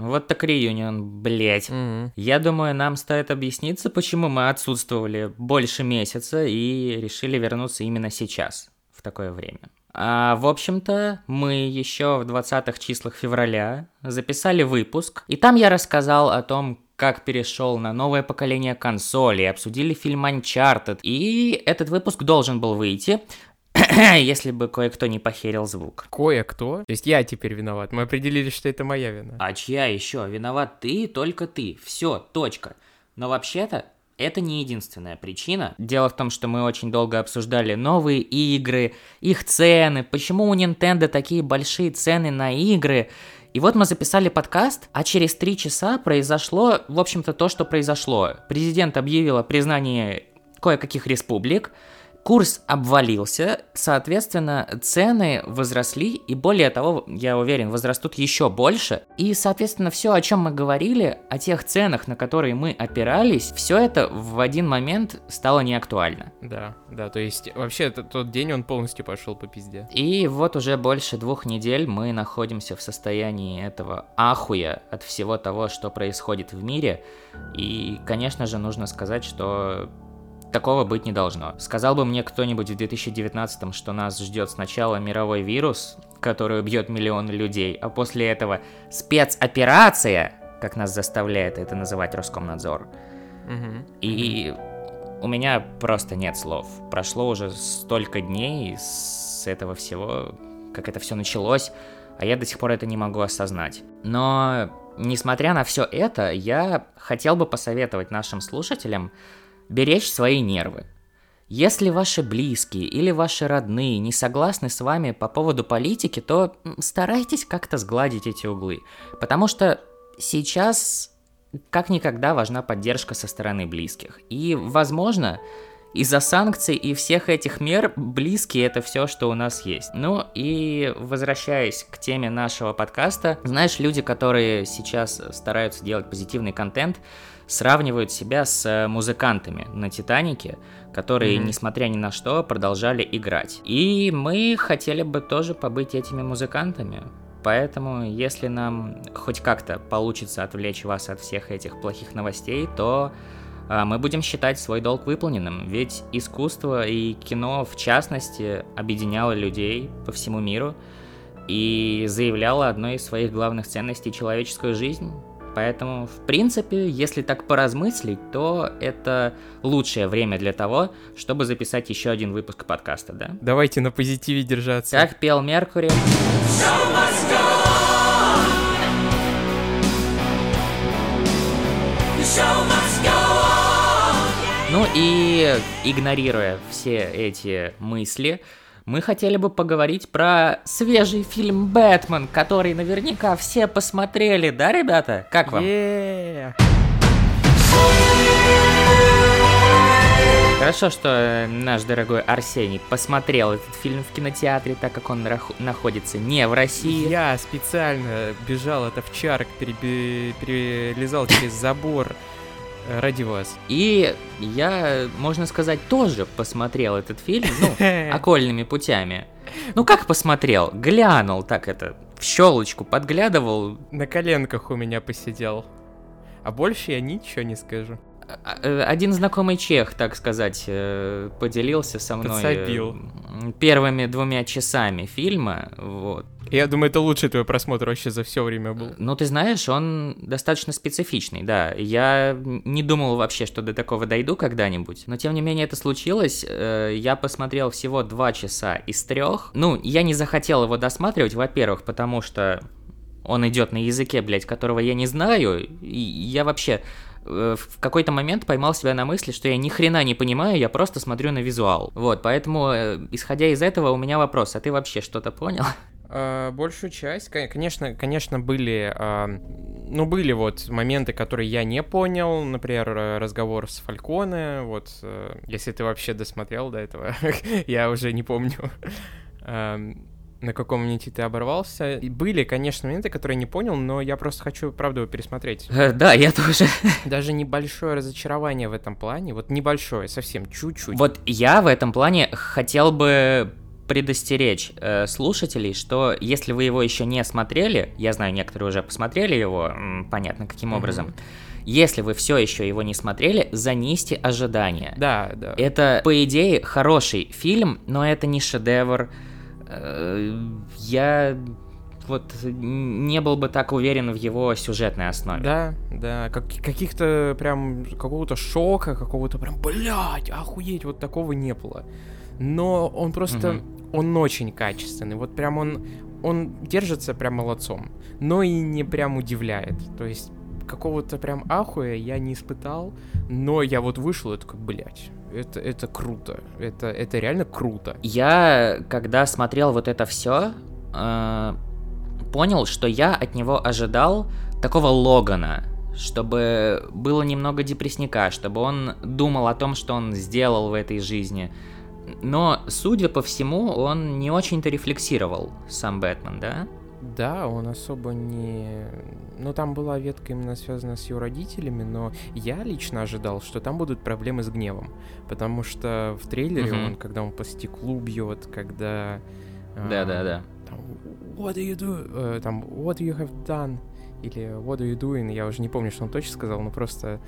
Вот так реюнион, блять. Мгм. Я думаю, нам стоит объясниться, почему мы отсутствовали больше месяца и решили вернуться именно сейчас, в такое время. А, в общем-то, мы еще в 20-х числах февраля записали выпуск, и там я рассказал о том, как перешел на новое поколение консолей, обсудили фильм Uncharted, и этот выпуск должен был выйти, если бы кое-кто не похерил звук. Кое-кто. То есть я теперь виноват. Мы определили, что это моя вина. А чья еще? Виноват ты, только ты. Все, точка. Но вообще-то это не единственная причина. Дело в том, что мы очень долго обсуждали новые игры, их цены, почему у Nintendo такие большие цены на игры. И вот мы записали подкаст, а через три часа произошло, в общем-то, то, что произошло. Президент объявил о признании кое-каких республик, курс обвалился, соответственно, цены возросли, и более того, я уверен, возрастут еще больше. И, соответственно, все, о чем мы говорили, о тех ценах, на которые мы опирались, все это в один момент стало неактуально. Да, да, то есть вообще тот день он полностью пошел по пизде. И вот уже больше двух недель мы находимся в состоянии этого ахуя от всего того, что происходит в мире. И, конечно же, нужно сказать, что такого быть не должно. Сказал бы мне кто-нибудь в 2019, что нас ждет сначала мировой вирус, который убьет миллионы людей, а после этого спецоперация, как нас заставляет это называть Роскомнадзор. Мгм. И у меня просто нет слов. Прошло уже столько дней с этого всего, как это все началось, а я до сих пор это не могу осознать. Но, несмотря на все это, я хотел бы посоветовать нашим слушателям беречь свои нервы. Если ваши близкие или ваши родные не согласны с вами по поводу политики, то старайтесь как-то сгладить эти углы. Потому что сейчас как никогда важна поддержка со стороны близких. И, возможно, из-за санкций и всех этих мер близкие это все, что у нас есть. Ну и возвращаясь к теме нашего подкаста, знаешь, люди, которые сейчас стараются делать позитивный контент, сравнивают себя с музыкантами на Титанике, которые, Мгм. несмотря ни на что, продолжали играть. И мы хотели бы тоже побыть этими музыкантами. Поэтому, если нам хоть как-то получится отвлечь вас от всех этих плохих новостей, то а, мы будем считать свой долг выполненным. Ведь искусство и кино, в частности, объединяло людей по всему миру и заявляло одной из своих главных ценностей человеческую жизнь. Поэтому, в принципе, если так поразмыслить, то это лучшее время для того, чтобы записать еще один выпуск подкаста, да? Давайте на позитиве держаться. Как пел Меркури. Ну и игнорируя все эти мысли, мы хотели бы поговорить про свежий фильм «Бэтмен», который наверняка все посмотрели, да, ребята? Как вам? Хорошо, что э, наш дорогой Арсений посмотрел этот фильм в кинотеатре, так как он находится не в России. Я специально бежал от овчарок, перебе- перелезал через забор ради вас. И я, можно сказать, тоже посмотрел этот фильм, ну, окольными путями. Ну как посмотрел? Глянул так это, в щелочку подглядывал. На коленках у меня посидел. А больше я ничего не скажу. А, э, Один знакомый чех, так сказать, э, поделился со мной э, Подсобил. первыми двумя часами фильма. Вот. Я думаю, это лучший твой просмотр вообще за все время был. Ну, ты знаешь, он достаточно специфичный, да. Я не думал вообще, что до такого дойду когда-нибудь. Но, тем не менее, это случилось. Э, Я посмотрел всего два часа из трех. Ну, я не захотел его досматривать, во-первых, потому что он идет на языке, блядь, которого я не знаю. И я вообще э, в какой-то момент поймал себя на мысли, что я ни хрена не понимаю, я просто смотрю на визуал. Вот, поэтому, э, исходя из этого, у меня вопрос, а ты вообще что-то понял? А, большую часть, ко- конечно, конечно, были, а, ну, были вот моменты, которые я не понял, например, э, разговор с Фальконе, вот, э, если ты вообще досмотрел до этого, я уже не помню, на каком моменте ты оборвался. И были, конечно, моменты, которые я не понял, но я просто хочу, правда, его пересмотреть. Э, Да, я тоже. Даже небольшое разочарование в этом плане, вот небольшое, совсем чуть-чуть. Вот я в этом плане хотел бы предостеречь э, слушателей, что если вы его еще не смотрели, я знаю, некоторые уже посмотрели его, понятно, каким mm-hmm. образом. Если вы все еще его не смотрели, занизьте ожидания. Да, да. Это, по идее, хороший фильм, но это не шедевр. Э, я вот не был бы так уверен в его сюжетной основе. Да, да, как, каких-то прям какого-то шока, какого-то прям, блядь, охуеть, вот такого не было. Но он просто, угу. он очень качественный, вот прям он, он держится прям молодцом, но и не прям удивляет. То есть какого-то прям ахуя я не испытал, но я вот вышел и такой, блядь, это, это круто, это, это реально круто. Я, когда смотрел вот это все, э, понял, что я от него ожидал такого Логана, чтобы было немного депрессника, чтобы он думал о том, что он сделал в этой жизни. Но, судя по всему, он не очень-то рефлексировал, сам Бэтмен, да? Да, он особо не... Ну, там была ветка именно связана с его родителями, но я лично ожидал, что там будут проблемы с гневом. Потому что в трейлере mm-hmm. он, когда он по стеклу бьет, когда... Да-да-да. Там, what do you do? Э, там, what you have done? Или what are you doing? Я уже не помню, что он точно сказал, но просто,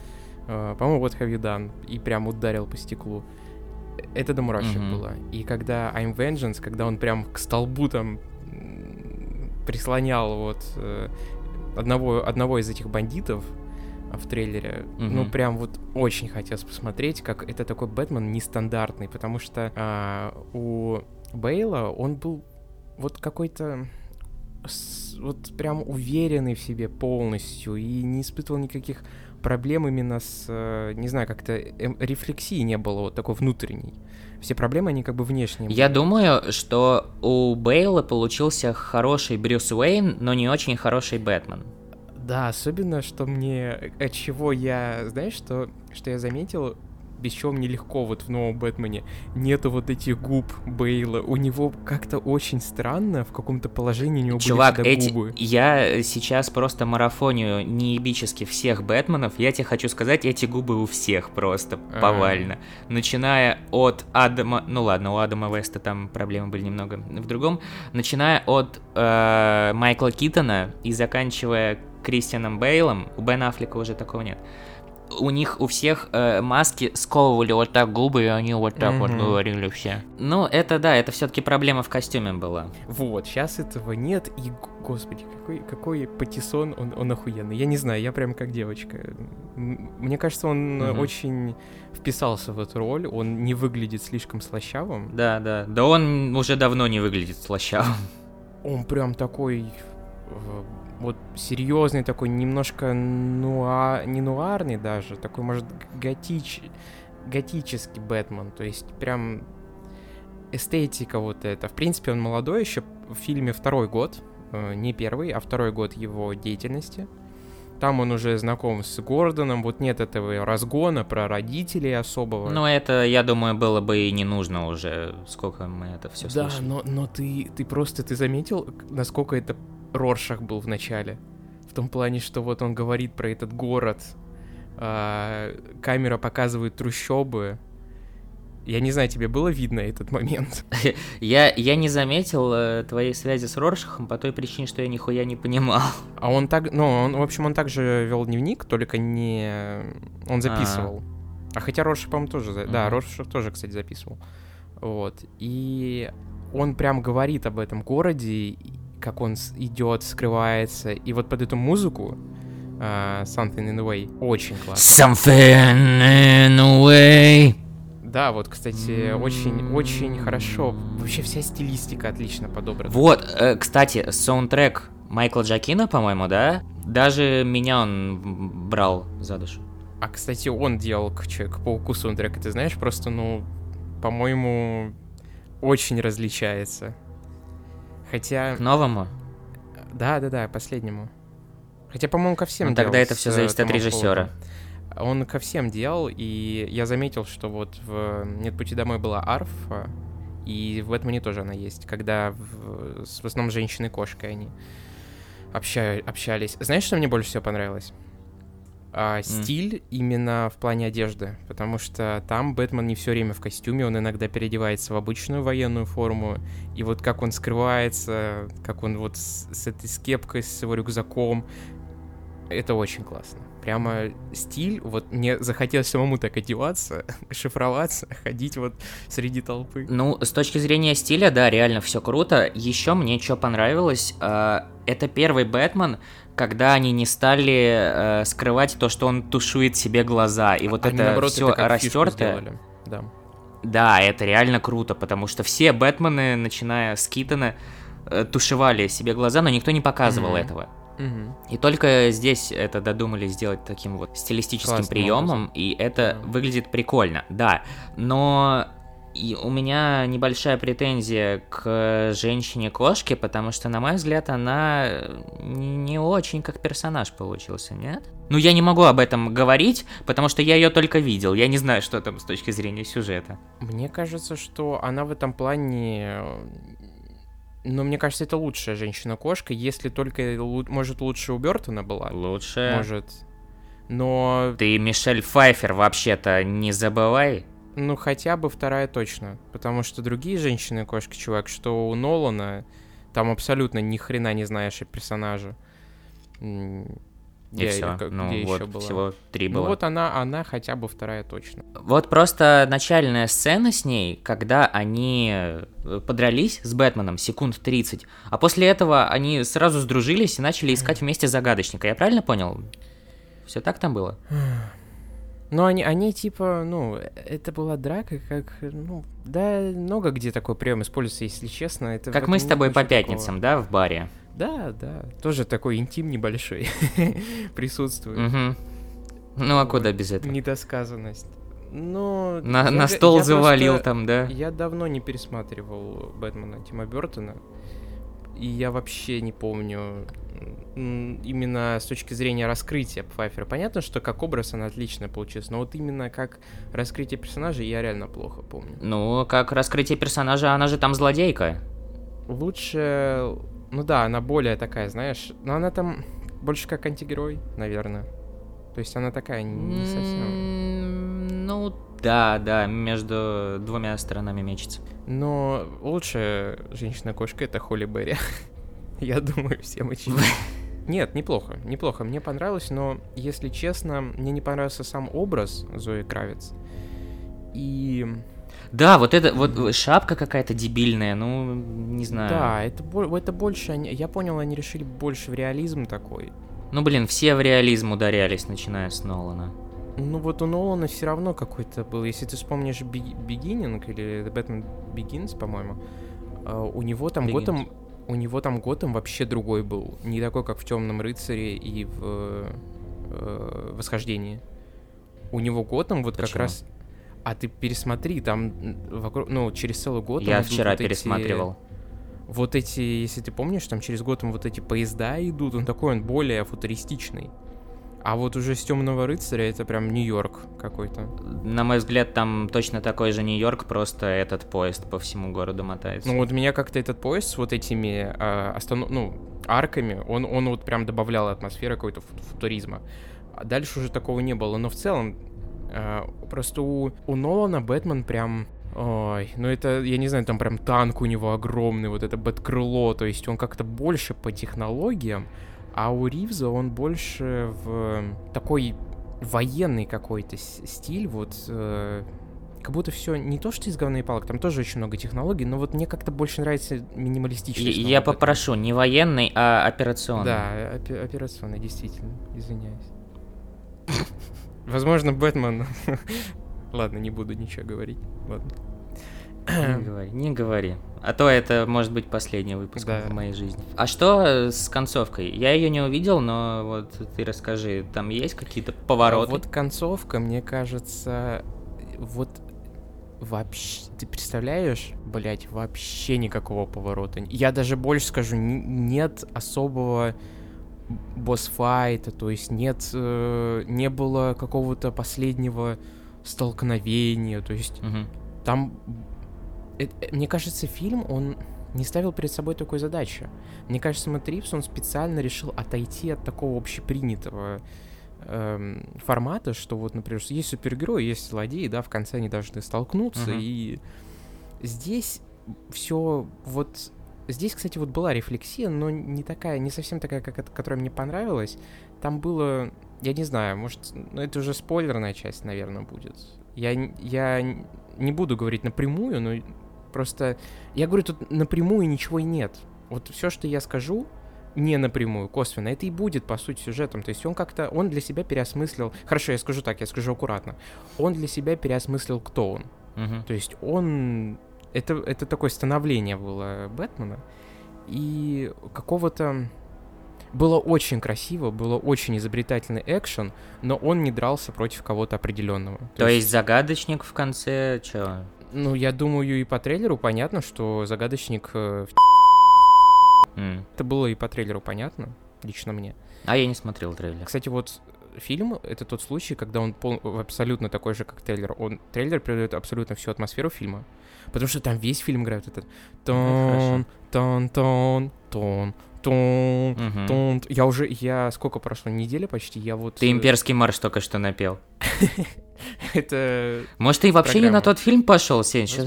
э, по-моему, what have you done? И прям ударил по стеклу. Это до мурашек mm-hmm. было. И когда I'm Vengeance, когда он прям к столбу там прислонял вот э, одного, одного из этих бандитов в трейлере, mm-hmm. ну прям вот очень хотелось посмотреть, как это такой Бэтмен нестандартный, потому что а, у Бейла он был вот какой-то вот прям уверенный в себе полностью и не испытывал никаких проблем именно с, э, не знаю, как-то эм, рефлексии не было вот такой внутренней. Все проблемы, они как бы внешние. Я думаю, что у Бейла получился хороший Брюс Уэйн, но не очень хороший Бэтмен. Да, особенно, что мне, от чего я, знаешь, что, что я заметил, без чего мне легко вот в новом Бэтмене. Нету вот этих губ Бейла. У него как-то очень странно в каком-то положении у него Чувак, были эти... губы. я сейчас просто марафонию неебически всех Бэтменов. Я тебе хочу сказать, эти губы у всех просто А-а-а. повально. Начиная от Адама... Ну ладно, у Адама Веста там проблемы были немного в другом. Начиная от э, Майкла Китона и заканчивая Кристианом Бейлом, у Бен Аффлека уже такого нет у них у всех э, маски сковывали вот так губы, и они вот так mm-hmm. вот говорили все. Ну, это да, это все-таки проблема в костюме была. Вот, сейчас этого нет, и, господи, какой, какой патиссон, он, он охуенный. Я не знаю, я прям как девочка. Мне кажется, он mm-hmm. очень вписался в эту роль, он не выглядит слишком слащавым. Да, да, да он уже давно не выглядит слащавым. Он прям такой э, вот серьезный такой, немножко нуа... не нуарный даже, такой, может, готич... готический Бэтмен, то есть прям эстетика вот эта. В принципе, он молодой еще, в фильме второй год, э, не первый, а второй год его деятельности. Там он уже знаком с Гордоном, вот нет этого разгона про родителей особого. Ну, это, я думаю, было бы и не нужно уже, сколько мы это все да, слышали. Да, но, но ты, ты просто, ты заметил, насколько это Роршах был в начале. В том плане, что вот он говорит про этот город, а, камера показывает трущобы. Я не знаю, тебе было видно этот момент? я, я не заметил э, твоей связи с Роршахом по той причине, что я нихуя не понимал. А он так, ну, он, в общем, он также вел дневник, только не... Он записывал. А, а хотя Роршах, по-моему, тоже... Mm-hmm. Да, Роршах тоже, кстати, записывал. Вот. И он прям говорит об этом городе, как он идет, скрывается. И вот под эту музыку uh, Something in the Way очень классно. Something in the Way. Да, вот, кстати, очень-очень хорошо. Вообще вся стилистика отлично подобрана. Вот, э, кстати, саундтрек Майкла Джакина, по-моему, да? Даже меня он брал за душу. А, кстати, он делал к Человеку-пауку саундтрек, ты знаешь, просто, ну, по-моему, очень различается. Хотя... К новому? Да, да, да, последнему. Хотя, по-моему, ко всем. Ну, тогда это все зависит от режиссера. Он ко всем делал, и я заметил, что вот в «Нет пути домой» была арфа, и в Бэтмене тоже она есть, когда в, в основном женщины-кошкой они общаю, общались. Знаешь, что мне больше всего понравилось? А стиль именно в плане одежды, потому что там Бэтмен не все время в костюме, он иногда переодевается в обычную военную форму, и вот как он скрывается, как он вот с, с этой скепкой, с его рюкзаком, это очень классно. Прямо стиль, вот мне захотелось самому так одеваться, шифроваться, ходить вот среди толпы. Ну, с точки зрения стиля, да, реально все круто. Еще мне что понравилось, э, это первый Бэтмен, когда они не стали э, скрывать то, что он тушует себе глаза, и вот они, это все растертое. Да. да, это реально круто, потому что все Бэтмены, начиная с Китона, э, тушевали себе глаза, но никто не показывал mm-hmm. этого. И только здесь это додумали сделать таким вот стилистическим Классным приемом, образом. и это mm выглядит прикольно, да. Но и у меня небольшая претензия к женщине-кошке, потому что, на мой взгляд, она не очень как персонаж получился, нет? Ну, я не могу об этом говорить, потому что я ее только видел. Я не знаю, что там с точки зрения сюжета. Мне кажется, что она в этом плане но мне кажется, это лучшая женщина-кошка, если только, может, лучше у Бертона была. Лучше. Может. Но... Ты Мишель Пфайфер вообще-то не забывай. Ну, хотя бы вторая точно. Потому что другие женщины-кошки, чувак, что у Нолана, там абсолютно ни хрена не знаешь о персонаже. И все. Как, ну вот, была? всего три ну было. Ну вот она, она хотя бы вторая точно. Вот просто начальная сцена с ней, когда они э, подрались с Бэтменом секунд 30, а после этого они сразу сдружились и начали искать вместе загадочника. Я правильно понял? Все так там было? Ну, они, они типа, ну, это была драка, как, ну, да, много где такой прием используется, если честно. Это как мы с тобой по пятницам, такого. да, в баре? Да, да, тоже такой интим небольшой присутствует. Угу. Ну а куда без этого? Недосказанность. Но на, я, на стол я завалил просто, там, да? Я давно не пересматривал Бэтмена Тима Бертона. И я вообще не помню именно с точки зрения раскрытия Пфайфера. Понятно, что как образ она отлично получилась, но вот именно как раскрытие персонажа я реально плохо помню. Ну, как раскрытие персонажа, она же там злодейка. Лучше ну да, она более такая, знаешь, но она там больше как антигерой, наверное. То есть она такая не совсем... Ну да, да, между двумя сторонами мечется. Но лучшая женщина-кошка это Холли Берри. Я думаю, всем очевидно. Нет, неплохо, неплохо. Мне понравилось, но, если честно, мне не понравился сам образ Зои Кравец. И да, вот это вот шапка какая-то дебильная, ну, не знаю. Да, это, это больше, я понял, они решили больше в реализм такой. Ну, блин, все в реализм ударялись, начиная с Нолана. Ну вот у Нолана все равно какой-то был, если ты вспомнишь Beginning или The Batman Begins, по-моему, а, у него там Готэм, у него там Готэм вообще другой был, не такой, как в Темном рыцаре и в э, Восхождении. У него Готэм вот Почему? как раз а ты пересмотри, там вокруг, ну, через целый год... Я вчера вот пересматривал. Эти, вот эти, если ты помнишь, там через год вот эти поезда идут, он такой, он более футуристичный. А вот уже с Темного рыцаря это прям Нью-Йорк какой-то. На мой взгляд, там точно такой же Нью-Йорк, просто этот поезд по всему городу мотается. Ну вот меня как-то этот поезд с вот этими э, останов... ну, арками, он, он вот прям добавлял атмосферы какой-то футуризма. А дальше уже такого не было. Но в целом Э, просто у, у Нолана Бэтмен прям Ой, ну это, я не знаю, там прям танк у него огромный, вот это бэткрыло, то есть он как-то больше по технологиям, а у Ривза он больше в такой военный какой-то стиль, вот э, как будто все не то, что из говна и палок, там тоже очень много технологий, но вот мне как-то больше нравится минималистичность. Я, я попрошу, не военный, а операционный. Да, опи- операционный, действительно, извиняюсь. Возможно, Бэтмен... Ладно, не буду ничего говорить. Ладно. Не говори, не говори. А то это может быть последний выпуск да. в моей жизни. А что с концовкой? Я ее не увидел, но вот ты расскажи, там есть какие-то повороты? Вот концовка, мне кажется, вот вообще, ты представляешь, блять, вообще никакого поворота. Я даже больше скажу, нет особого босс-файта, то есть нет, э, не было какого-то последнего столкновения, то есть угу. там, э, э, мне кажется, фильм, он не ставил перед собой такой задачи. Мне кажется, Мэтт Ривз, он специально решил отойти от такого общепринятого эм, формата, что вот, например, есть супергерои, есть злодеи, да, в конце они должны столкнуться, Мгм. и здесь все вот... Здесь, кстати, вот была рефлексия, но не такая, не совсем такая, как которая мне понравилась. Там было, я не знаю, может, ну это уже спойлерная часть, наверное, будет. Я, я не буду говорить напрямую, но просто я говорю, тут напрямую ничего и нет. Вот все, что я скажу, не напрямую, косвенно, это и будет, по сути, сюжетом. То есть он как-то, он для себя переосмыслил... Хорошо, я скажу так, я скажу аккуратно. Он для себя переосмыслил, кто он. Мгм. То есть он... Это, это такое становление было Бэтмена. И какого-то... Было очень красиво, было очень изобретательный экшен, но он не дрался против кого-то определенного. То есть загадочник в конце, чё? Ну, я думаю, и по трейлеру понятно, что загадочник... в- М. Это было и по трейлеру понятно, лично мне. А я не смотрел трейлер. Кстати, вот фильм — это тот случай, когда он пол- абсолютно такой же, как трейлер. Он, трейлер передает абсолютно всю атмосферу фильма, потому что там весь фильм играет этот тон, тон, тон, тон, тон, Мгм. тон. Я уже, я сколько прошло, неделя почти, я вот... Ты э, имперский марш только что напел. Это... Может, ты вообще не на Программа. тот фильм пошел, Сень? Сейчас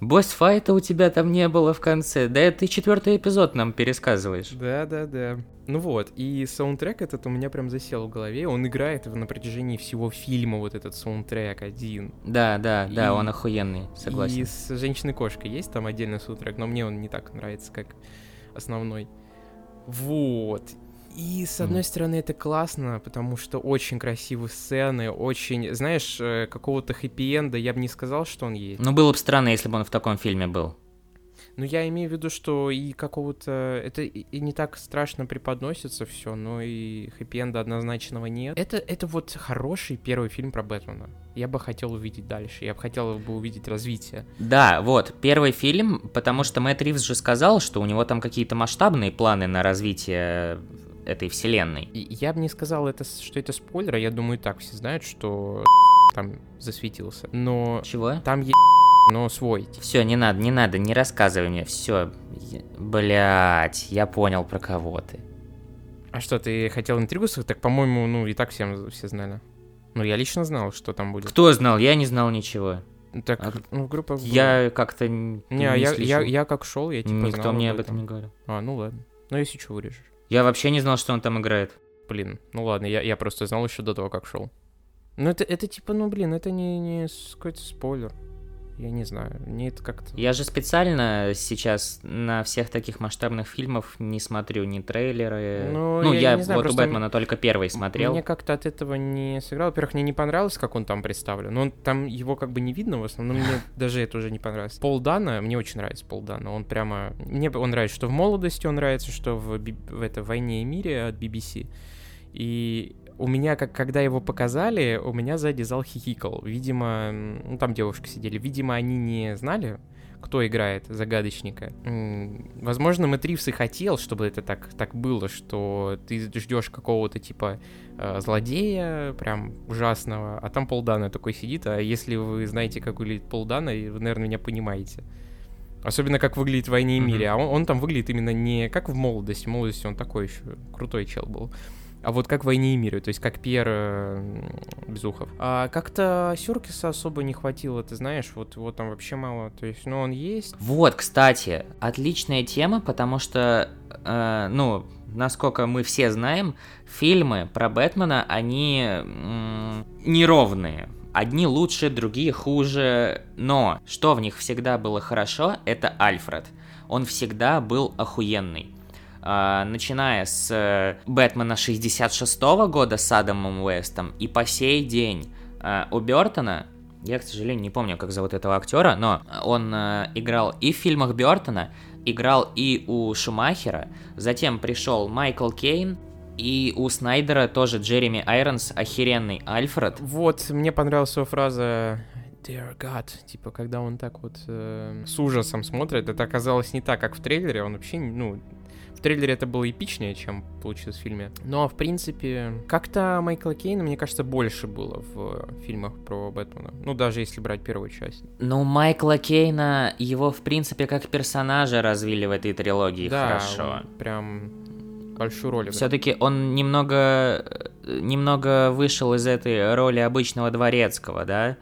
босс-файта у тебя там не было в конце. Да это ты четвертый эпизод нам пересказываешь. Да, да, да. Ну вот, и саундтрек этот у меня прям засел в голове. Он играет на протяжении всего фильма, вот этот саундтрек один. Да, да, да, И- он охуенный, И согласен. с женщиной-кошкой есть там отдельный саундтрек, но мне он не так нравится, как основной. Вот. И с одной стороны это классно, потому что очень красивые сцены, очень, знаешь, э, какого-то хэппи-энда я бы не сказал, что он есть. Ну, было бы странно, если бы он в таком фильме был. Но я имею в виду, что и какого-то... Это и и не так страшно преподносится все, но и хэппи-энда однозначного нет. Это, это вот хороший первый фильм про Бэтмена. Я бы хотел увидеть дальше. Я бы хотел бы увидеть развитие. Да, вот, первый фильм, потому что Мэтт Ривз же сказал, что у него там какие-то масштабные планы на развитие этой вселенной. И я бы не сказал, это, что это спойлер, а я думаю, так все знают, что там засветился. Но Чего? там есть но свой. Все, не надо, не надо, не рассказывай мне, все. Блять, я понял про кого ты. А что, ты хотел интригу? Так, по-моему, ну, и так всем все знали. Ну, я лично знал, что там будет. Кто знал? Я не знал ничего. Так, А- ну, группа... была. Я как-то н- Не, я, я, я как шел, я типа Никто знал мне об этом не говорил. А, ну ладно. Ну, если что, вырежешь. Я вообще не знал, что он там играет. Блин, ну ладно, я, я просто знал еще до того, как шел. Ну, это, это типа, ну, блин, это не, не какой-то спойлер. Я не знаю, мне это как-то... Я же специально сейчас на всех таких масштабных фильмов не смотрю ни трейлеры. Ну, Ну, я я, знаю, вот у Бэтмена только первый смотрел. Мне как-то от этого не сыграло. Во-первых, мне не понравилось, как он там представлен. Но он, там его как бы не видно в основном. Мне даже это уже не понравилось. Пол Дана, мне очень нравится Пол Дана. Он прямо... Мне он нравится, что в молодости он нравится, что в, в это «Войне и мире» от BBC. И у меня, как когда его показали, у меня сзади зал хихикал. Видимо, ну там девушки сидели. Видимо, они не знали, кто играет загадочника. Возможно, Мэтт Ривз и хотел, чтобы это так, так было, что ты ждешь какого-то типа э, злодея, прям ужасного, а там Полдана такой сидит, а если вы знаете, как выглядит Полдана, вы, наверное, меня понимаете. Особенно как выглядит в «Войне и мире», а он, он там выглядит именно не как в молодости, в молодости он такой еще крутой чел был, а вот как в «Войне и мире», то есть как Пьер э, Безухов. А как-то Сюркиса особо не хватило, ты знаешь, вот его там вообще мало, то есть, ну, он есть, Вот, кстати, отличная тема, потому что, э, ну, насколько мы все знаем, фильмы про Бэтмена, они м, неровные. Одни лучше, другие хуже, но что в них всегда было хорошо, это Альфред. Он всегда был охуенный. А, начиная с э, Бэтмена 66 года с Адамом Уэстом и по сей день а, у Бертона, я, к сожалению, не помню, как зовут этого актера, но он э, играл и в фильмах Бертона, играл и у Шумахера, затем пришел Майкл Кейн, и у Снайдера тоже Джереми Айронс, охеренный Альфред. Вот, мне понравилась его фраза Dear God, типа, когда он так вот э, с ужасом смотрит, это оказалось не так, как в трейлере, он вообще, ну, трейлере это было эпичнее, чем получилось в фильме. Но, в принципе, как-то Майкла Кейна, мне кажется, больше было в фильмах про Бэтмена. Ну, даже если брать первую часть. Ну, Майкла Кейна, его, в принципе, как персонажа развили в этой трилогии да, хорошо. он прям большую роль. Все-таки он немного немного вышел из этой роли обычного дворецкого, да,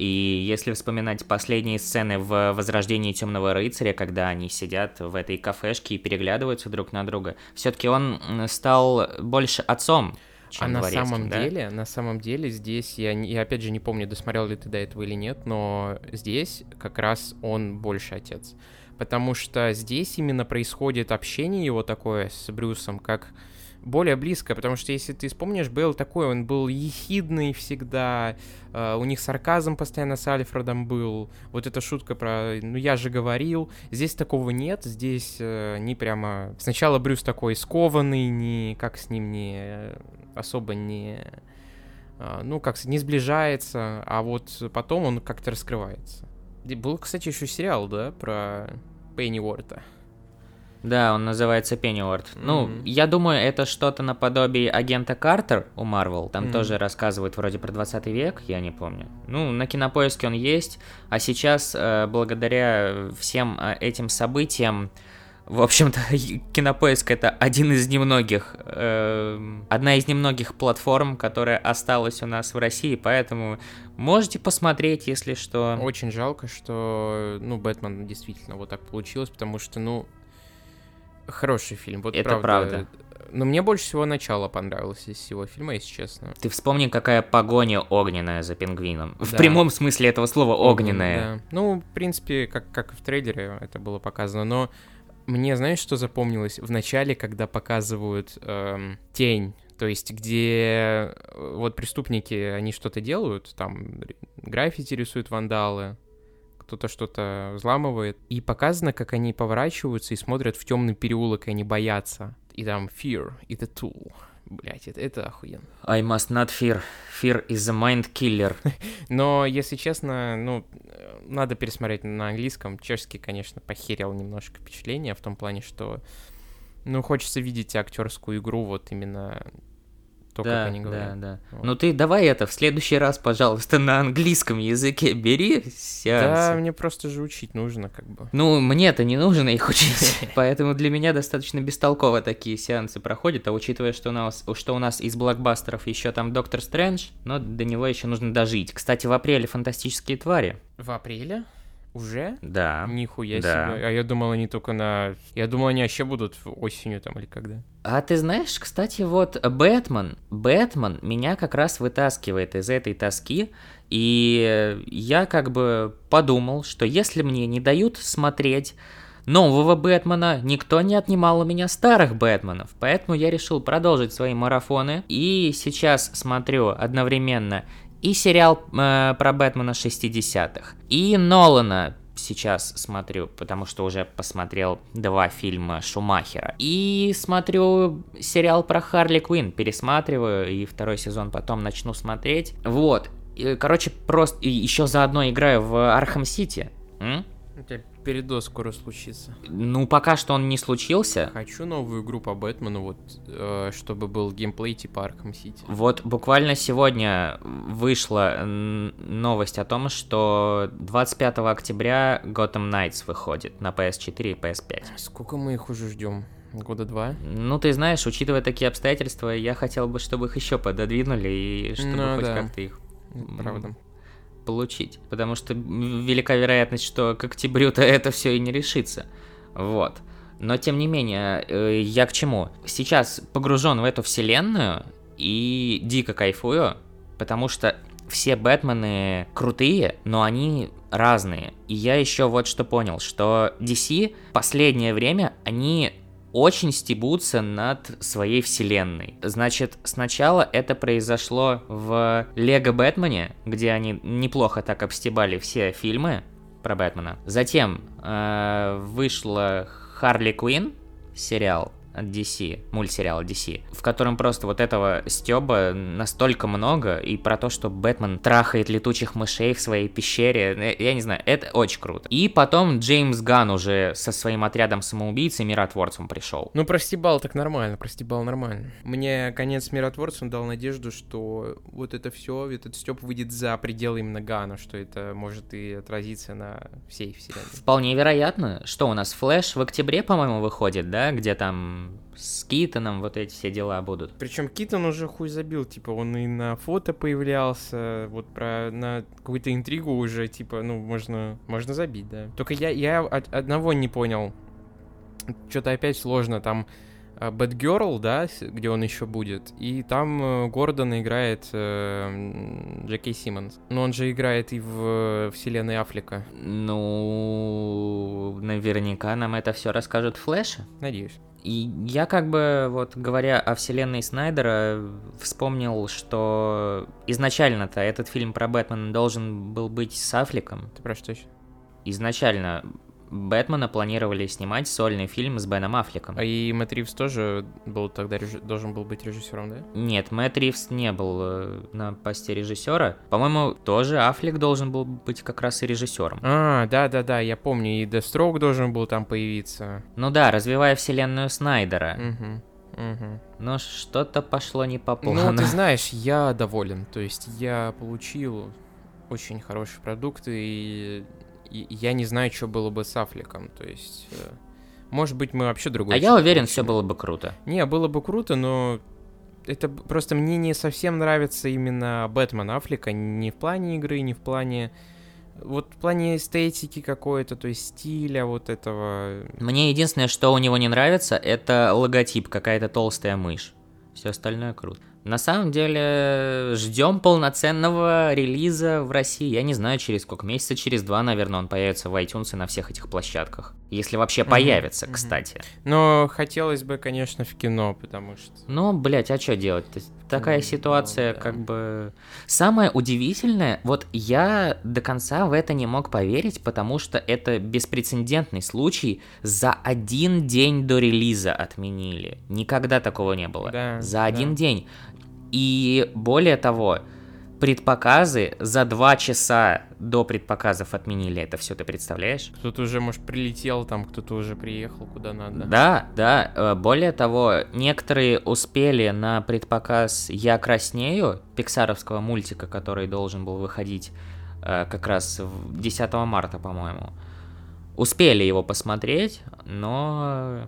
и если вспоминать последние сцены в «Возрождении Темного рыцаря», когда они сидят в этой кафешке и переглядываются друг на друга, все-таки он стал больше отцом, чем а на самом да? деле, на самом деле здесь я, я опять же не помню, досмотрел ли ты до этого или нет, но здесь как раз он больше отец, потому что здесь именно происходит общение его такое с Брюсом, как более близко, потому что если ты вспомнишь, Бейл такой, он был ехидный всегда, э, у них сарказм постоянно с Альфредом был, вот эта шутка про «ну я же говорил», здесь такого нет, здесь э, не прямо... Сначала Брюс такой скованный, никак с ним не особо не... а, Ну, как не сближается, а вот потом он как-то раскрывается. Был, кстати, еще сериал, да, про Пенни Уорта. Да, он называется Пенниуорт. Ну, Мгм. я думаю, это что-то наподобие агента Картер у Марвел. Там Мгм. тоже рассказывают вроде про 20 век, я не помню. Ну, на кинопоиске он есть, а сейчас, э, благодаря всем э, этим событиям, в общем-то, кинопоиск это один из немногих, эм, одна из немногих платформ, которая осталась у нас в России, поэтому можете посмотреть, если что. Очень жалко, что, ну, Бэтмен действительно вот так получилось, потому что, ну, хороший фильм, вот Это правда. Но мне больше всего начало понравилось из всего фильма, если честно. Ты вспомни, какая погоня огненная за пингвином. В Да. прямом смысле этого слова огненная. Да. Ну, в принципе, как, как и в трейлере это было показано, но мне, знаешь, что запомнилось? В начале, когда показывают эм, тень, то есть где э, вот преступники, они что-то делают, там граффити рисуют вандалы, кто-то что-то взламывает, и показано, как они поворачиваются и смотрят в темный переулок, и они боятся. И там fear, it's a tool. Блять, это, это охуенно. I must not fear. Fear is a mind killer. Но, если честно, ну, надо пересмотреть на английском. Чешский, конечно, похерил немножко впечатление в том плане, что, ну, хочется видеть актерскую игру вот именно то, да, как они говорят. да, да. Вот. Ну ты давай это в следующий раз, пожалуйста, на английском языке бери Да, сеансы. мне просто же учить нужно, как бы. Ну, мне-то не нужно их учить, поэтому для меня достаточно бестолково такие сеансы проходят, а учитывая, что у нас, что у нас из блокбастеров еще там Доктор Стрэндж, но до него еще нужно дожить. Кстати, в апреле «Фантастические твари». В апреле? Уже? Да. Нихуя Да. себе. А я думал, они только на... Я думал, они вообще будут осенью там или когда. А ты знаешь, кстати, вот Бэтмен, Бэтмен меня как раз вытаскивает из этой тоски, и я как бы подумал, что если мне не дают смотреть нового Бэтмена, никто не отнимал у меня старых Бэтменов, поэтому я решил продолжить свои марафоны, и сейчас смотрю одновременно и сериал э, про Бэтмена 60-х, и Нолана сейчас смотрю, потому что уже посмотрел два фильма Шумахера. И смотрю сериал про Харли Квинн, пересматриваю, и второй сезон потом начну смотреть. Вот. И, Короче, просто еще заодно играю в Arkham City. У тебя передоз скоро случится. Ну, пока что он не случился. Хочу новую игру по Бэтмену, вот, э, чтобы был геймплей типа Арkham Сити. Вот буквально сегодня вышла новость о том, что 25 октября Gotham Knights выходит на PS4 и PS5. Сколько мы их уже ждем? Года два? Ну, ты знаешь, учитывая такие обстоятельства, я хотел бы, чтобы их еще пододвинули и чтобы Ну хоть да. как-то их Правда. Получить. Потому что велика вероятность, что к октябрю-то это все и не решится. Вот. Но тем не менее, э, я к чему? Сейчас погружен в эту вселенную и дико кайфую, потому что все Бэтмены крутые, но они разные. И я еще вот что понял, что DC последнее время, они очень стебутся над своей вселенной. Значит, сначала это произошло в Лего Бэтмене, где они неплохо так обстебали все фильмы про Бэтмена. Затем э, вышла Харли Квинн, сериал от DC, мультсериал от DC, в котором просто вот этого стеба настолько много, и про то, что Бэтмен трахает летучих мышей в своей пещере, э, я не знаю, это очень круто. И потом Джеймс Ган уже со своим отрядом самоубийц и миротворцем пришел. Ну, простебал так нормально, простебал нормально. Мне конец миротворца дал надежду, что вот это все, этот Степ выйдет за пределы именно Гана, что это может и отразиться на всей вселенной. Вполне вероятно, что у нас Флэш в октябре, по-моему, выходит, да, где там там с Китоном вот эти все дела будут. Причем Китон уже хуй забил, типа, он и на фото появлялся, вот про на какую-то интригу уже, типа, ну, можно, можно забить, да. Только я, я от одного не понял. Что-то опять сложно, там Bad Girl, да, где он еще будет, и там э, Гордон играет э, Джеки Симмонс. Но он же играет и в вселенной Афлика. Ну, наверняка нам это все расскажет Флэш. Надеюсь. И я как бы, вот говоря о вселенной Снайдера, вспомнил, что изначально-то этот фильм про Бэтмена должен был быть с Аффлеком. Ты про что еще? Изначально Бэтмена планировали снимать сольный фильм с Беном Аффлеком. А и Мэтт Ривз тоже был тогда реж... должен был быть режиссером, да? Нет, Мэтт Ривз не был э, на посте режиссера. По-моему, тоже Аффлек должен был быть как раз и режиссером. А, да-да-да, я помню, и Дестрок должен был там появиться. Ну да, развивая вселенную Снайдера. Угу. Угу. Но что-то пошло не по плану. Ну, ты знаешь, я доволен. То есть я получил очень хороший продукт, и я не знаю, что было бы с Афликом. То есть, э, может быть, мы вообще другой. А я уверен, все было бы круто. Не, было бы круто, но это просто мне не совсем нравится именно Бэтмен Аффлека, не в плане игры, не в плане вот в плане эстетики какой-то, то есть стиля вот этого. Мне единственное, что у него не нравится, это логотип, какая-то толстая мышь. Все остальное круто. На самом деле, ждем полноценного релиза в России. Я не знаю, через сколько месяца, через два, наверное, он появится в iTunes и на всех этих площадках. Если вообще появится, mm-hmm. кстати. Но хотелось бы, конечно, в кино, потому что... Ну, блядь, а что делать? Такая ситуация, да. как бы... Самое удивительное, вот я до конца в это не мог поверить, потому что это беспрецедентный случай. За один день до релиза отменили. Никогда такого не было. Да, За один да. день. И более того, предпоказы за два часа до предпоказов отменили это все, ты представляешь? Кто-то уже, может, прилетел там, кто-то уже приехал куда надо. Да, да. Э, более того, некоторые успели на предпоказ «Я краснею» пиксаровского мультика, который должен был выходить э, как раз 10 марта, по-моему. Успели его посмотреть, но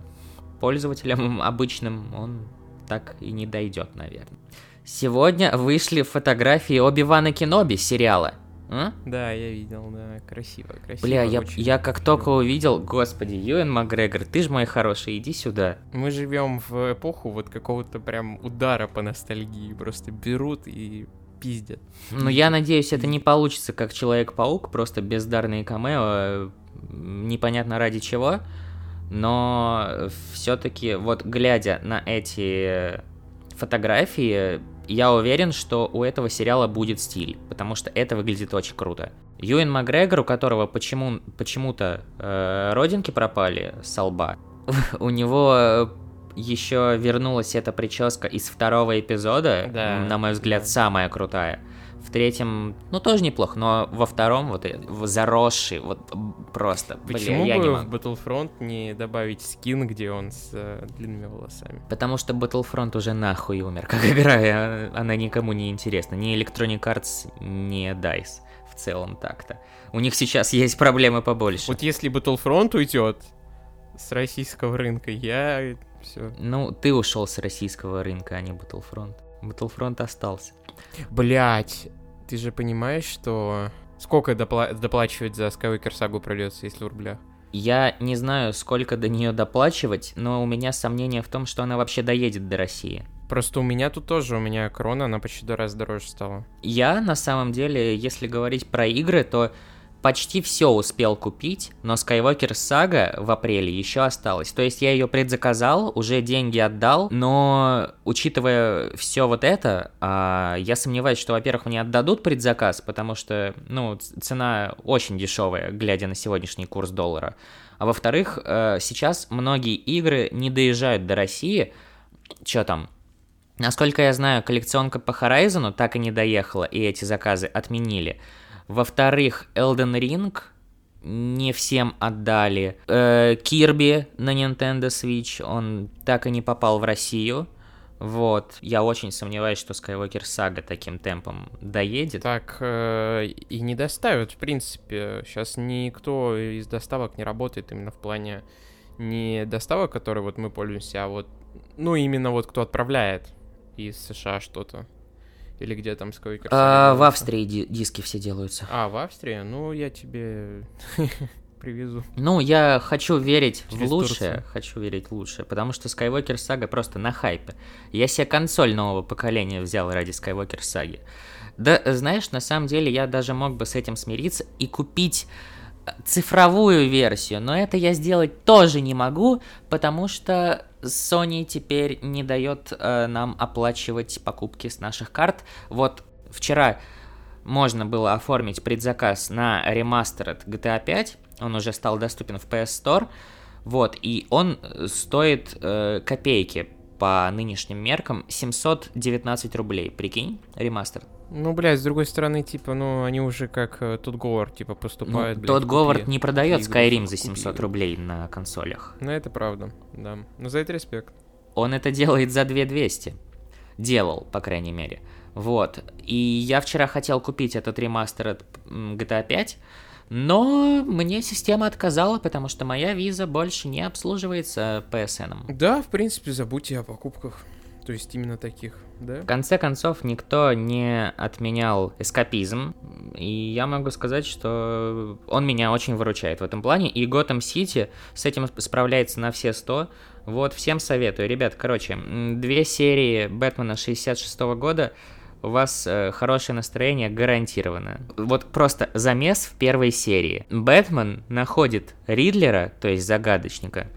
пользователям обычным он так и не дойдет, наверное. Сегодня вышли фотографии Оби-Вана Кеноби сериала. А? Да, я видел, да, красиво, красиво. Бля, я, я как только увидел, господи, Юэн Макгрегор, ты ж мой хороший, иди сюда. Мы живем в эпоху вот какого-то прям удара по ностальгии, просто берут и пиздят. Ну, я надеюсь, это не получится как Человек-паук, просто бездарные камео, непонятно ради чего, но все-таки вот глядя на эти фотографии, я уверен, что у этого сериала будет стиль, потому что это выглядит очень круто. Юэн Макгрегор, у которого почему, почему-то э, родинки пропали с лба, у него еще вернулась эта прическа из второго эпизода, да, на мой взгляд, самая крутая. В третьем, ну, тоже неплохо, но во втором вот заросший, вот просто, Почему блин, я бы не могу. в Battlefront не добавить скин, где он с э, длинными волосами? Потому что Battlefront уже нахуй умер, как игра, она никому не интересна. Ни Electronic Arts, ни DICE в целом так-то. У них сейчас есть проблемы побольше. Вот если Battlefront уйдет с российского рынка, я все. Ну, ты ушел с российского рынка, а не Battlefront. Battlefront остался. Блять, ты же понимаешь, что... Сколько допла- доплачивать за Skywalker сагу придется, если в рублях? Я не знаю, сколько до нее доплачивать, но у меня сомнения в том, что она вообще доедет до России. Просто у меня тут тоже, у меня крона, она почти до раз дороже стала. Я, на самом деле, если говорить про игры, то почти все успел купить, но Skywalker Saga в апреле еще осталась. То есть я ее предзаказал, уже деньги отдал, но учитывая все вот это, а, я сомневаюсь, что, во-первых, мне отдадут предзаказ, потому что, ну, цена очень дешевая, глядя на сегодняшний курс доллара. А во-вторых, э, сейчас многие игры не доезжают до России. Че там? Насколько я знаю, коллекционка по Horizon так и не доехала, и эти заказы отменили. Во-вторых, Elden Ring не всем отдали. Э, Кирби на Nintendo Switch, он так и не попал в Россию. Вот, я очень сомневаюсь, что Skywalker Saga таким темпом доедет. Так э, и не доставят, в принципе. Сейчас никто из доставок не работает именно в плане не доставок, которой вот мы пользуемся, а вот, ну, именно вот кто отправляет из США что-то. Или где там Skywalker а, В Австрии ди- диски все делаются. А, в Австрии? Ну, я тебе привезу. Ну, я хочу верить Через в лучшее, Турцию. хочу верить в лучшее, потому что Skywalker сага просто на хайпе. Я себе консоль нового поколения взял ради Skywalker саги. Да, знаешь, на самом деле я даже мог бы с этим смириться и купить цифровую версию, но это я сделать тоже не могу, потому что Sony теперь не дает э, нам оплачивать покупки с наших карт. Вот вчера можно было оформить предзаказ на ремастеред GTA 5, он уже стал доступен в PS Store, вот, и он стоит э, копейки по нынешним меркам 719 рублей, прикинь, ремастер. Ну, блядь, с другой стороны, типа, ну, они уже как э, тот Говард, типа, поступают, ну, блядь, Тот Говард не продает Skyrim за 700 купи. рублей на консолях. Ну, это правда, да. Но за это респект. Он это делает за 2200. Делал, по крайней мере. Вот. И я вчера хотел купить этот ремастер от GTA 5, но мне система отказала, потому что моя виза больше не обслуживается PSN. Да, в принципе, забудьте о покупках. То есть именно таких, да? В конце концов, никто не отменял эскапизм, и я могу сказать, что он меня очень выручает в этом плане, и Готэм Сити с этим справляется на все 100. Вот, всем советую. Ребят, короче, две серии Бэтмена 66 -го года, у вас э, хорошее настроение гарантировано. Вот просто замес в первой серии. Бэтмен находит Ридлера, то есть загадочника,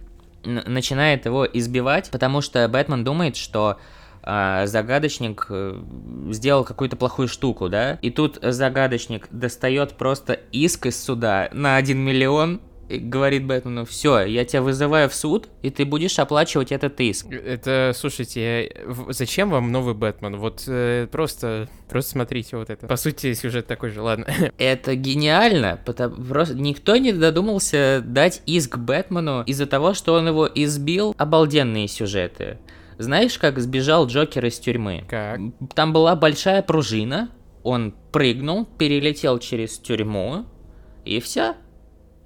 начинает его избивать, потому что Бэтмен думает, что э, загадочник э, сделал какую-то плохую штуку, да? И тут загадочник достает просто иск из суда на 1 миллион и говорит Бэтмену, все, я тебя вызываю в суд, и ты будешь оплачивать этот иск. Это, слушайте, зачем вам новый Бэтмен? Вот э, просто, просто смотрите вот это. По сути, сюжет такой же, ладно. Это гениально, потому просто никто не додумался дать иск Бэтмену из-за того, что он его избил. Обалденные сюжеты. Знаешь, как сбежал Джокер из тюрьмы? Как? Там была большая пружина, он прыгнул, перелетел через тюрьму, и все.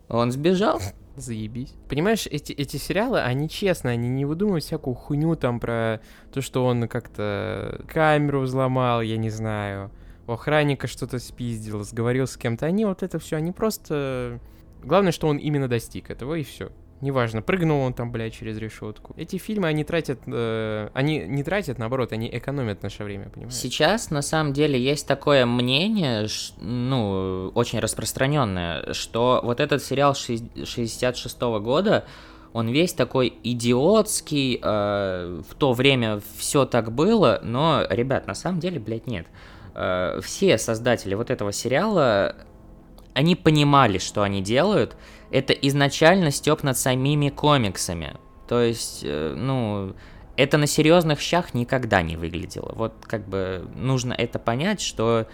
Он сбежал. Заебись. Понимаешь, эти, эти сериалы, они честно, они не выдумывают всякую хуйню там про то, что он как-то камеру взломал, я не знаю, у охранника что-то спиздил, сговорил с кем-то. Они вот это все, они просто... Главное, что он именно достиг этого, и все. Неважно, прыгнул он там, блядь, через решетку. Эти фильмы, они тратят, э, они не тратят, наоборот, они экономят наше время, понимаешь? Сейчас, на самом деле, есть такое мнение, ш, ну, очень распространенное, что вот этот сериал 66 -го года, он весь такой идиотский, э, в то время все так было, но, ребят, на самом деле, блядь, нет. Э, все создатели вот этого сериала, они понимали, что они делают, это изначально степ над самими комиксами. То есть, э, ну, это на серьезных щах никогда не выглядело. Вот как бы нужно это понять, что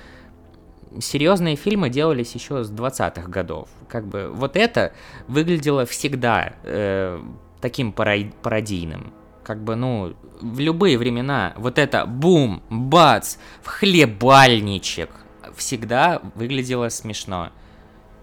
серьезные фильмы делались еще с 20-х годов. Как бы вот это выглядело всегда э, таким пародийным. Как бы, ну, в любые времена вот это бум, бац, в хлебальничек всегда выглядело смешно.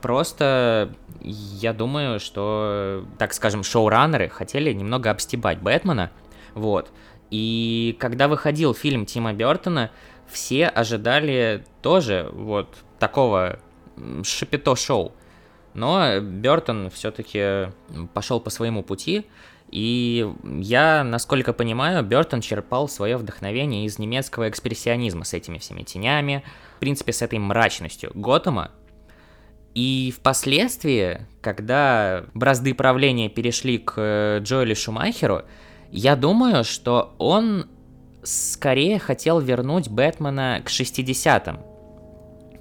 Просто я думаю, что, так скажем, шоураннеры хотели немного обстебать Бэтмена, вот. И когда выходил фильм Тима Бертона, все ожидали тоже вот такого шапито-шоу. Но Бертон все-таки пошел по своему пути, и я, насколько понимаю, Бертон черпал свое вдохновение из немецкого экспрессионизма с этими всеми тенями, в принципе, с этой мрачностью Готэма, и впоследствии, когда бразды правления перешли к э, Джоэлю Шумахеру, я думаю, что он скорее хотел вернуть Бэтмена к 60-м.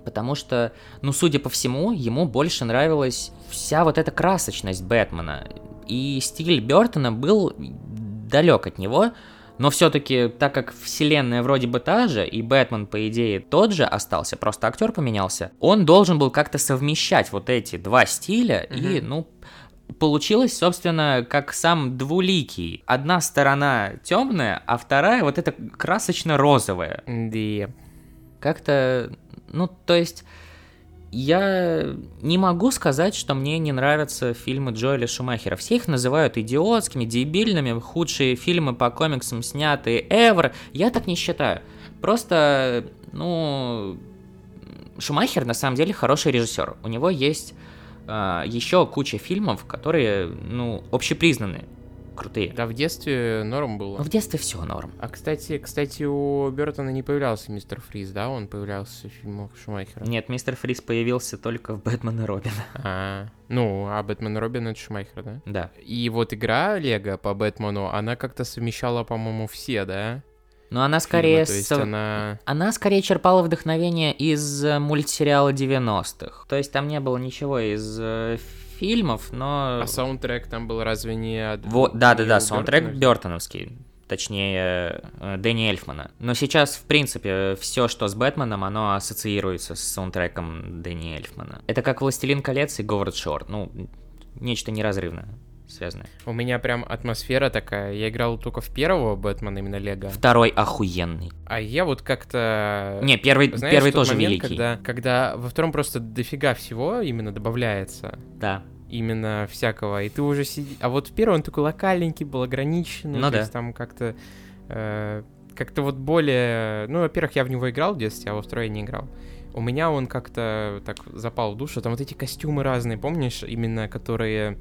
Потому что, ну, судя по всему, ему больше нравилась вся вот эта красочность Бэтмена. И стиль Бертона был далек от него, но все-таки, так как вселенная вроде бы та же, и Бэтмен, по идее, тот же остался, просто актер поменялся, он должен был как-то совмещать вот эти два стиля, mm-hmm. и, ну, получилось, собственно, как сам двуликий. Одна сторона темная, а вторая вот эта красочно-розовая. Да. Как-то, ну, то есть я не могу сказать, что мне не нравятся фильмы Джоэля Шумахера. Все их называют идиотскими, дебильными, худшие фильмы по комиксам снятые ever. Я так не считаю. Просто, ну, Шумахер на самом деле хороший режиссер. У него есть э, еще куча фильмов, которые, ну, общепризнанные крутые. Да, в детстве норм было. Ну, в детстве все норм. А, кстати, кстати, у Бертона не появлялся мистер Фриз, да? Он появлялся в фильмах Шумахера. Нет, мистер Фриз появился только в Бэтмен и Робин. А, ну, а Бэтмен и Робин это Шумахер, да? Да. И вот игра Лего по Бэтмену, она как-то совмещала, по-моему, все, да? Но она скорее... Есть со- она... Она скорее черпала вдохновение из э, мультсериала 90-х. То есть там не было ничего из э, фильмов, но... А саундтрек там был разве не... от- Вот, да-да-да, саундтрек Бёртона? Бертоновский. Точнее, э, Дэнни Эльфмана. Но сейчас, в принципе, все, что с Бэтменом, оно ассоциируется с саундтреком Дэнни Эльфмана. Это как «Властелин колец» и Говард Шор. Ну, нечто неразрывное связанное. У меня прям атмосфера такая. Я играл только в первого Бэтмена, именно Лего. Второй охуенный. А я вот как-то... Не, первый, Знаешь, первый тот тоже момент, великий. Когда, когда во втором просто дофига всего именно добавляется. Да. Именно всякого. И ты уже сидишь... А вот в первом он такой локальненький, был ограниченный. Ну то да. есть там как-то... э, как-то вот более... Ну, во-первых, я в него играл в детстве, а во второй я не играл. У меня он как-то так запал в душу. Там вот эти костюмы разные, помнишь? Именно которые...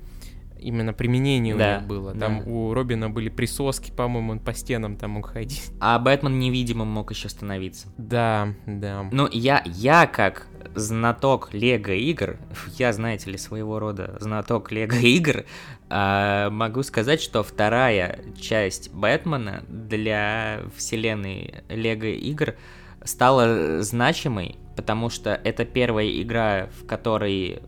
Именно применение Да, у них было. Там да. у Робина были присоски, по-моему, он по стенам там мог ходить. А Бэтмен невидимым мог еще становиться. Да, да. Ну, я, я как знаток Лего игр, я, знаете ли, своего рода знаток Лего игр, а, могу сказать, что вторая часть Бэтмена для вселенной Лего игр стала значимой, потому что это первая игра, в которой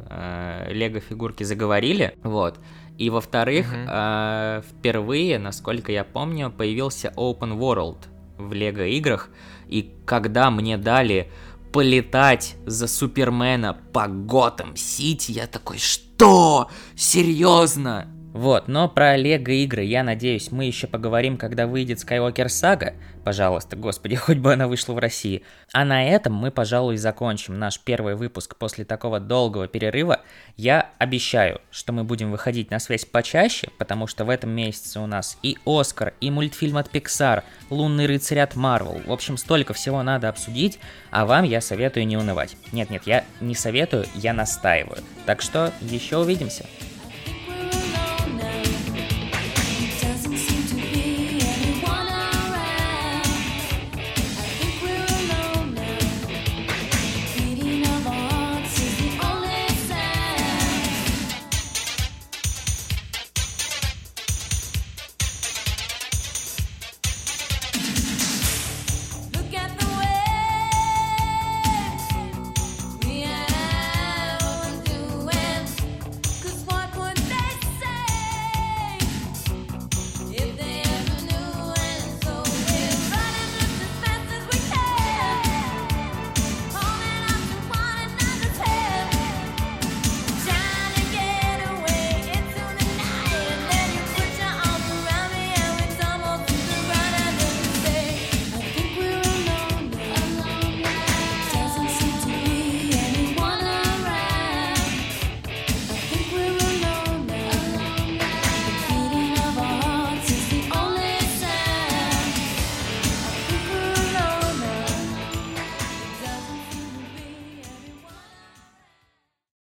Лего фигурки заговорили, вот. И во-вторых, Мгм. э, впервые, насколько я помню, появился Open World в Лего играх, и когда мне дали полетать за Супермена по Готэм Сити, я такой, что? Серьезно? Вот, но про Лего игры, я надеюсь, мы еще поговорим, когда выйдет Skywalker Saga. Пожалуйста, господи, хоть бы она вышла в России. А на этом мы, пожалуй, закончим наш первый выпуск после такого долгого перерыва. Я обещаю, что мы будем выходить на связь почаще, потому что в этом месяце у нас и Оскар, и мультфильм от Pixar, Лунный рыцарь от Marvel. В общем, столько всего надо обсудить, а вам я советую не унывать. Нет-нет, я не советую, я настаиваю. Так что еще увидимся.